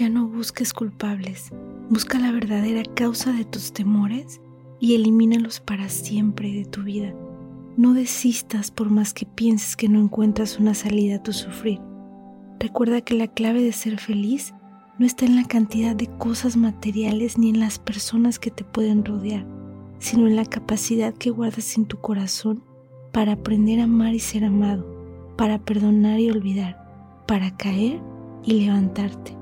Ya no busques culpables, busca la verdadera causa de tus temores y elimínalos para siempre de tu vida. No desistas por más que pienses que no encuentras una salida a tu sufrir. Recuerda que la clave de ser feliz no está en la cantidad de cosas materiales ni en las personas que te pueden rodear, sino en la capacidad que guardas en tu corazón para aprender a amar y ser amado, para perdonar y olvidar, para caer y levantarte.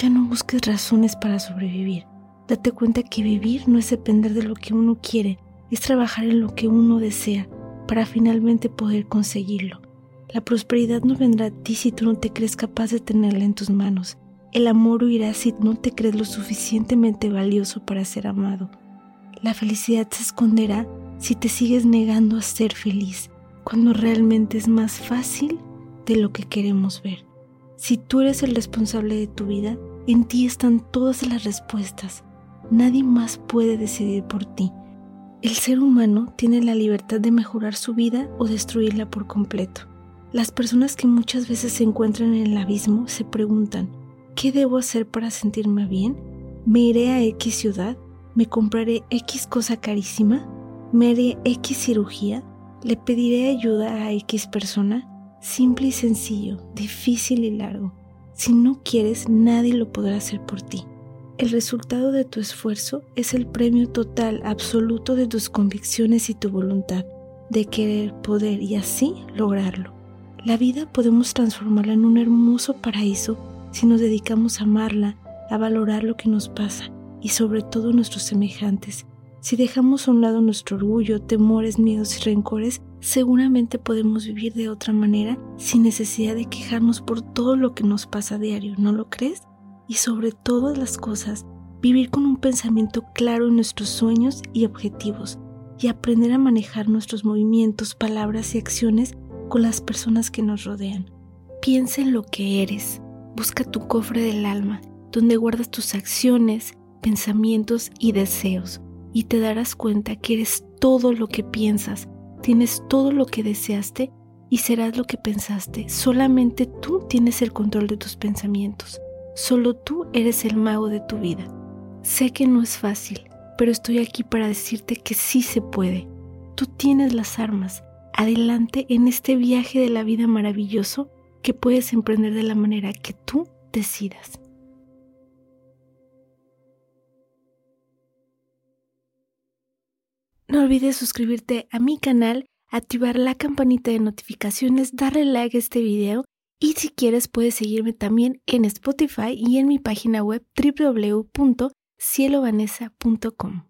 Ya no busques razones para sobrevivir. Date cuenta que vivir no es depender de lo que uno quiere, es trabajar en lo que uno desea para finalmente poder conseguirlo. La prosperidad no vendrá a ti si tú no te crees capaz de tenerla en tus manos. El amor huirá si no te crees lo suficientemente valioso para ser amado. La felicidad se esconderá si te sigues negando a ser feliz, cuando realmente es más fácil de lo que queremos ver. Si tú eres el responsable de tu vida, en ti están todas las respuestas. Nadie más puede decidir por ti. El ser humano tiene la libertad de mejorar su vida o destruirla por completo. Las personas que muchas veces se encuentran en el abismo se preguntan, ¿qué debo hacer para sentirme bien? ¿Me iré a X ciudad? ¿Me compraré X cosa carísima? ¿Me haré X cirugía? ¿Le pediré ayuda a X persona? Simple y sencillo, difícil y largo. Si no quieres, nadie lo podrá hacer por ti. El resultado de tu esfuerzo es el premio total absoluto de tus convicciones y tu voluntad de querer, poder y así lograrlo. La vida podemos transformarla en un hermoso paraíso si nos dedicamos a amarla, a valorar lo que nos pasa y sobre todo nuestros semejantes. Si dejamos a un lado nuestro orgullo, temores, miedos y rencores, seguramente podemos vivir de otra manera sin necesidad de quejarnos por todo lo que nos pasa a diario, ¿no lo crees? y sobre todas las cosas, vivir con un pensamiento claro en nuestros sueños y objetivos y aprender a manejar nuestros movimientos, palabras y acciones con las personas que nos rodean. Piensa en lo que eres, busca tu cofre del alma, donde guardas tus acciones, pensamientos y deseos, y te darás cuenta que eres todo lo que piensas, tienes todo lo que deseaste y serás lo que pensaste. Solamente tú tienes el control de tus pensamientos. Solo tú eres el mago de tu vida. Sé que no es fácil, pero estoy aquí para decirte que sí se puede. Tú tienes las armas. Adelante en este viaje de la vida maravilloso que puedes emprender de la manera que tú decidas. No olvides suscribirte a mi canal, activar la campanita de notificaciones, darle like a este video y si quieres puedes seguirme también en Spotify y en mi página web www.cielovanesa.com.